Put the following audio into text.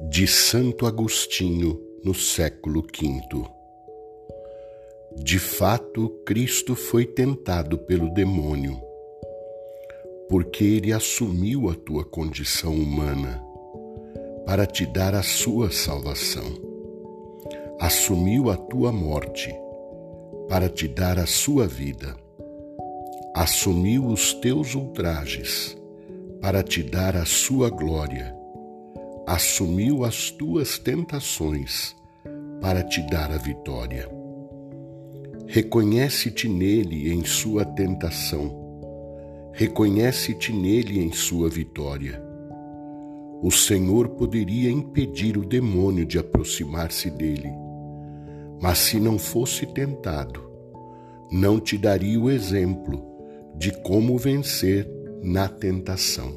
de Santo Agostinho no século V. De fato, Cristo foi tentado pelo demônio, porque ele assumiu a tua condição humana para te dar a sua salvação. Assumiu a tua morte para te dar a sua vida. Assumiu os teus ultrajes para te dar a sua glória assumiu as tuas tentações para te dar a vitória. Reconhece-te nele em sua tentação, reconhece-te nele em sua vitória. O Senhor poderia impedir o demônio de aproximar-se dele, mas se não fosse tentado, não te daria o exemplo de como vencer na tentação.